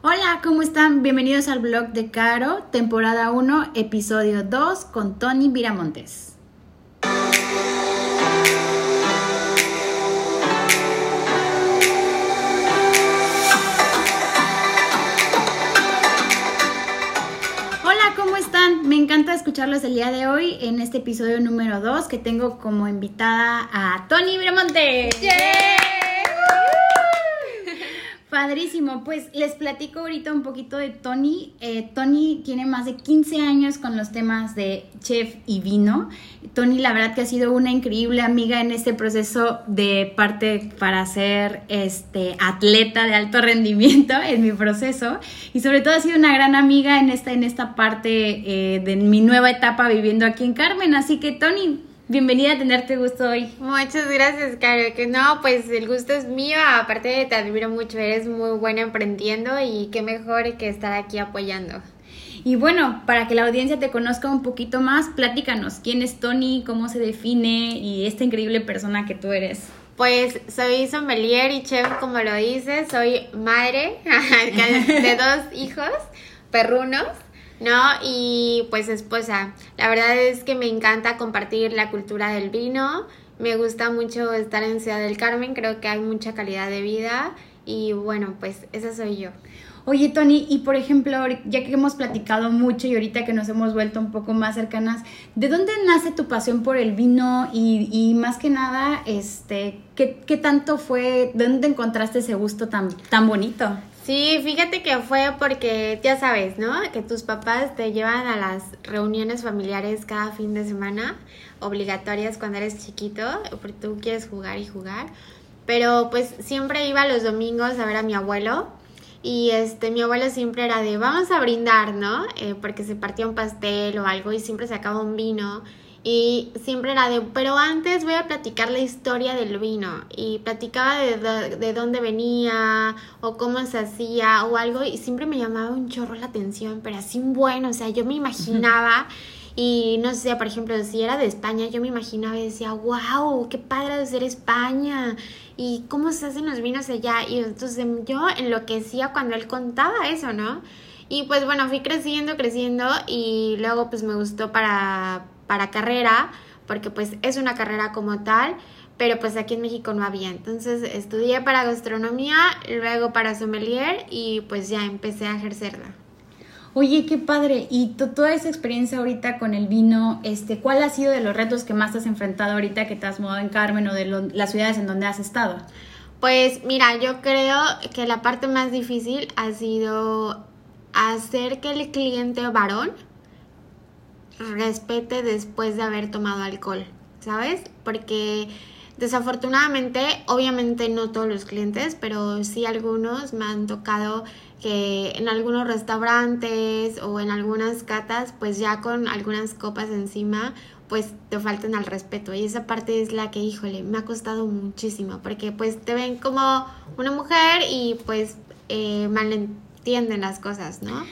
Hola, ¿cómo están? Bienvenidos al blog de Caro, temporada 1, episodio 2 con Tony Viramontes. Hola, ¿cómo están? Me encanta escucharlos el día de hoy en este episodio número 2 que tengo como invitada a Tony Viramontes. Padrísimo, pues les platico ahorita un poquito de Tony. Eh, Tony tiene más de 15 años con los temas de chef y vino. Tony la verdad que ha sido una increíble amiga en este proceso de parte para ser este atleta de alto rendimiento en mi proceso y sobre todo ha sido una gran amiga en esta en esta parte eh, de mi nueva etapa viviendo aquí en Carmen. Así que Tony, Bienvenida a tenerte gusto hoy. Muchas gracias, Caro. Que no, pues el gusto es mío. Aparte, te admiro mucho. Eres muy buena emprendiendo y qué mejor que estar aquí apoyando. Y bueno, para que la audiencia te conozca un poquito más, platícanos quién es Tony, cómo se define y esta increíble persona que tú eres. Pues soy sommelier y chef, como lo dices. Soy madre de dos hijos perrunos. ¿No? Y pues esposa, la verdad es que me encanta compartir la cultura del vino, me gusta mucho estar en Ciudad del Carmen, creo que hay mucha calidad de vida y bueno, pues esa soy yo. Oye, Tony, y por ejemplo, ya que hemos platicado mucho y ahorita que nos hemos vuelto un poco más cercanas, ¿de dónde nace tu pasión por el vino? Y, más que nada, este, ¿qué, ¿qué, tanto fue, de dónde encontraste ese gusto tan, tan bonito? Sí, fíjate que fue porque ya sabes, ¿no? Que tus papás te llevan a las reuniones familiares cada fin de semana, obligatorias cuando eres chiquito, porque tú quieres jugar y jugar. Pero pues siempre iba los domingos a ver a mi abuelo y este mi abuelo siempre era de vamos a brindar, ¿no? Eh, porque se partía un pastel o algo y siempre sacaba un vino y siempre era de, pero antes voy a platicar la historia del vino. Y platicaba de, de, dónde venía o cómo se hacía o algo. Y siempre me llamaba un chorro la atención, pero así bueno. O sea, yo me imaginaba. Y no sé, por ejemplo, si era de España, yo me imaginaba y decía, wow, qué padre de ser España. Y cómo se hacen los vinos allá. Y entonces yo enloquecía cuando él contaba eso, ¿no? Y pues bueno, fui creciendo, creciendo y luego pues me gustó para para carrera, porque pues es una carrera como tal, pero pues aquí en México no había. Entonces estudié para gastronomía, luego para sommelier y pues ya empecé a ejercerla. Oye, qué padre. Y toda esa experiencia ahorita con el vino, este, ¿cuál ha sido de los retos que más te has enfrentado ahorita que te has mudado en Carmen o de las ciudades en donde has estado? Pues mira, yo creo que la parte más difícil ha sido hacer que el cliente varón respete después de haber tomado alcohol, ¿sabes? Porque desafortunadamente, obviamente no todos los clientes, pero sí algunos me han tocado que en algunos restaurantes o en algunas catas, pues ya con algunas copas encima, pues te faltan al respeto. Y esa parte es la que, híjole, me ha costado muchísimo, porque pues te ven como una mujer y pues eh, malentienden las cosas, ¿no?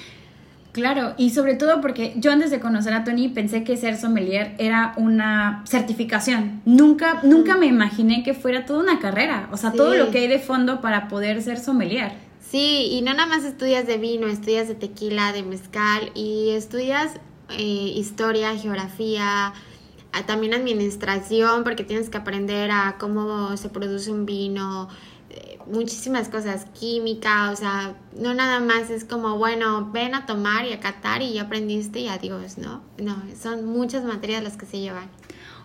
Claro, y sobre todo porque yo antes de conocer a Tony pensé que ser sommelier era una certificación. Nunca, nunca me imaginé que fuera toda una carrera, o sea, todo lo que hay de fondo para poder ser sommelier. Sí, y no nada más estudias de vino, estudias de tequila, de mezcal y estudias eh, historia, geografía, también administración, porque tienes que aprender a cómo se produce un vino, muchísimas cosas, química, o sea, no nada más es como, bueno, ven a tomar y a catar y ya aprendiste y adiós, ¿no? No, son muchas materias las que se llevan.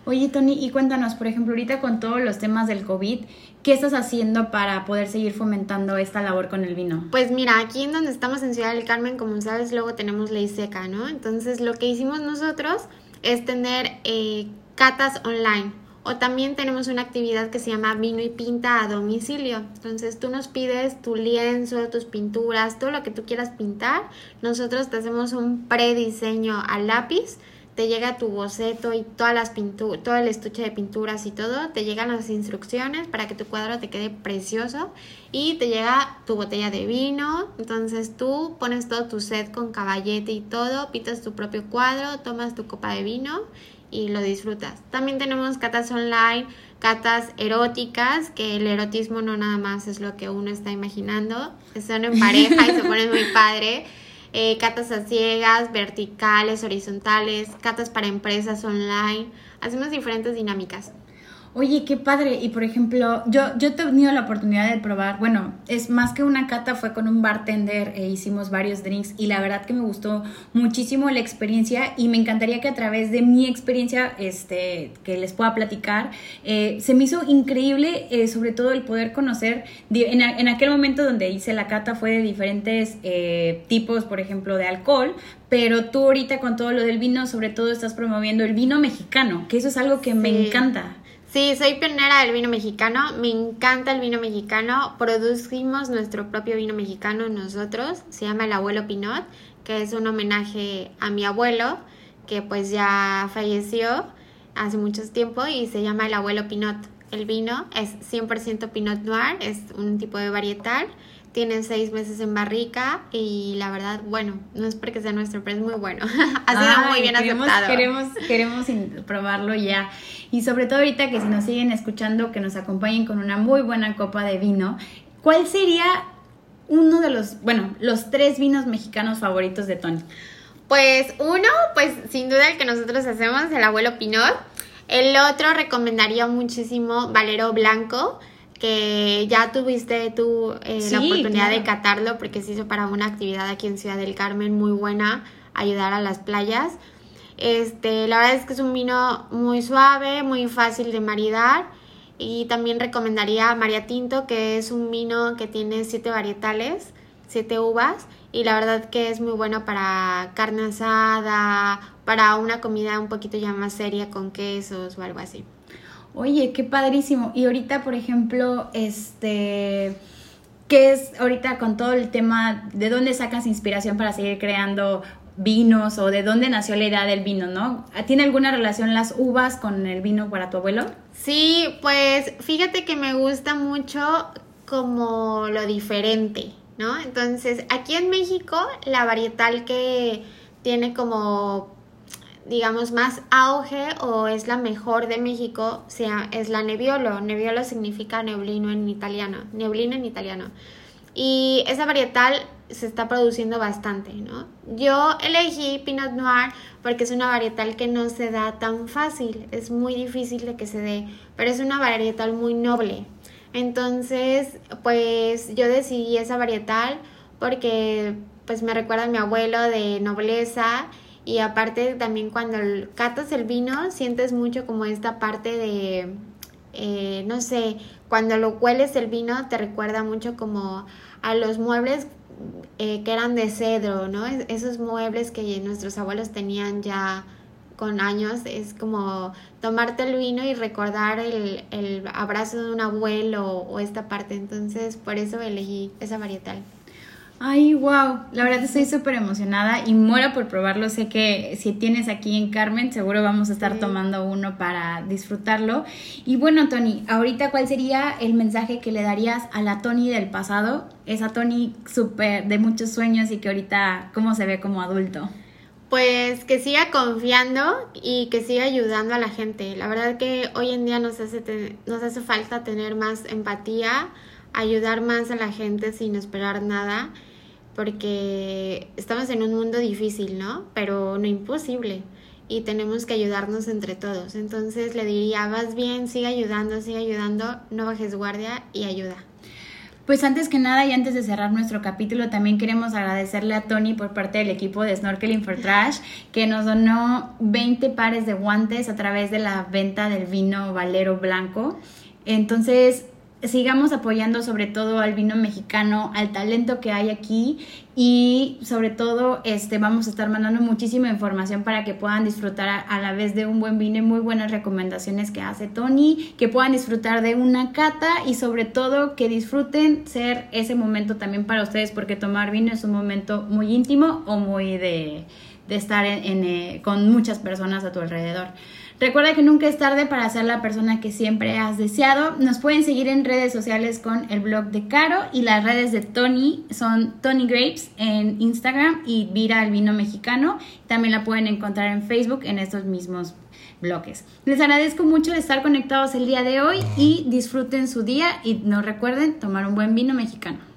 Oye, Tony, y cuéntanos, por ejemplo, ahorita con todos los temas del COVID, ¿qué estás haciendo para poder seguir fomentando esta labor con el vino? Pues mira, aquí en donde estamos en Ciudad del Carmen, como sabes, luego tenemos ley seca, ¿no? Entonces, lo que hicimos nosotros es tener eh, catas online. O también tenemos una actividad que se llama vino y pinta a domicilio. Entonces tú nos pides tu lienzo, tus pinturas, todo lo que tú quieras pintar. Nosotros te hacemos un prediseño a lápiz. Te llega tu boceto y todas las pinturas, todo el estuche de pinturas y todo. Te llegan las instrucciones para que tu cuadro te quede precioso. Y te llega tu botella de vino. Entonces tú pones todo tu set con caballete y todo. Pintas tu propio cuadro, tomas tu copa de vino y lo disfrutas. También tenemos catas online catas eróticas, que el erotismo no nada más es lo que uno está imaginando, son en pareja y se ponen muy padre. Eh, catas a ciegas, verticales, horizontales, catas para empresas online. Hacemos diferentes dinámicas. Oye, qué padre. Y por ejemplo, yo, yo he tenido la oportunidad de probar, bueno, es más que una cata, fue con un bartender e hicimos varios drinks y la verdad que me gustó muchísimo la experiencia y me encantaría que a través de mi experiencia, este, que les pueda platicar, eh, se me hizo increíble, eh, sobre todo el poder conocer, en, en, aquel momento donde hice la cata fue de diferentes eh, tipos, por ejemplo, de alcohol, pero tú ahorita con todo lo del vino, sobre todo estás promoviendo el vino mexicano, que eso es algo que me encanta. Sí, soy pionera del vino mexicano, me encanta el vino mexicano, producimos nuestro propio vino mexicano nosotros, se llama el abuelo Pinot, que es un homenaje a mi abuelo, que pues ya falleció hace mucho tiempo y se llama el abuelo Pinot. El vino es 100% Pinot Noir, es un tipo de varietal tiene seis meses en barrica y la verdad, bueno, no es porque sea nuestro, pero es muy bueno. ha sido muy bien queremos, aceptado. Queremos, queremos probarlo ya. Y sobre todo ahorita que si nos siguen escuchando, que nos acompañen con una muy buena copa de vino. ¿Cuál sería uno de los, bueno, los tres vinos mexicanos favoritos de Tony? Pues uno, pues sin duda el que nosotros hacemos, el abuelo Pinot. El otro recomendaría muchísimo Valero Blanco que ya tuviste tú eh, la oportunidad de catarlo porque se hizo para una actividad aquí en Ciudad del Carmen muy buena, ayudar a las playas. Este, la verdad es que es un vino muy suave, muy fácil de maridar y también recomendaría María Tinto, que es un vino que tiene siete varietales, siete uvas y la verdad que es muy bueno para carne asada, para una comida un poquito ya más seria con quesos o algo así. Oye, qué padrísimo. Y ahorita, por ejemplo, este, ¿qué es ahorita con todo el tema de dónde sacas inspiración para seguir creando vinos o de dónde nació la idea del vino, ¿no? ¿Tiene alguna relación las uvas con el vino para tu abuelo? Sí, pues fíjate que me gusta mucho como lo diferente, Entonces, aquí en México, la varietal que tiene como digamos, más auge o es la mejor de México sea, es la Nebbiolo. Nebbiolo significa neblino en italiano, neblino en italiano. Y esa varietal se está produciendo bastante, ¿no? Yo elegí Pinot Noir porque es una varietal que no se da tan fácil, es muy difícil de que se dé, pero es una varietal muy noble. Entonces, pues yo decidí esa varietal porque pues me recuerda a mi abuelo de nobleza y aparte también cuando catas el vino sientes mucho como esta parte de, eh, no sé, cuando lo hueles el vino te recuerda mucho como a los muebles eh, que eran de cedro, ¿no? esos muebles que nuestros abuelos tenían ya con años, es como tomarte el vino y recordar el, el abrazo de un abuelo o esta parte, entonces por eso elegí esa varietal. Ay, wow, la verdad estoy súper emocionada y muero por probarlo. Sé que si tienes aquí en Carmen, seguro vamos a estar tomando uno para disfrutarlo. Y bueno, Tony, ahorita cuál sería el mensaje que le darías a la Tony del pasado? Esa Tony súper de muchos sueños y que ahorita, ¿cómo se ve como adulto? Pues que siga confiando y que siga ayudando a la gente. La verdad que hoy en día nos hace, nos hace falta tener más empatía, ayudar más a la gente sin esperar nada porque estamos en un mundo difícil, ¿no? Pero no imposible y tenemos que ayudarnos entre todos. Entonces le diría, vas bien, sigue ayudando, sigue ayudando, no bajes guardia y ayuda. Pues antes que nada y antes de cerrar nuestro capítulo, también queremos agradecerle a Tony por parte del equipo de Snorkeling for Trash que nos donó 20 pares de guantes a través de la venta del vino Valero Blanco. Entonces, sigamos apoyando sobre todo al vino mexicano, al talento que hay aquí y sobre todo este vamos a estar mandando muchísima información para que puedan disfrutar a, la vez de un buen vino y muy buenas recomendaciones que hace Tony, que puedan disfrutar de una cata y sobre todo que disfruten ser ese momento también para ustedes porque tomar vino es un momento muy íntimo o muy de de estar eh, con muchas personas a tu alrededor. Recuerda que nunca es tarde para ser la persona que siempre has deseado. Nos pueden seguir en redes sociales con el blog de Caro y las redes de Tony son Tony Grapes en Instagram y Vira el Vino Mexicano. También la pueden encontrar en Facebook en estos mismos bloques. Les agradezco mucho de estar conectados el día de hoy y disfruten su día y no recuerden tomar un buen vino mexicano.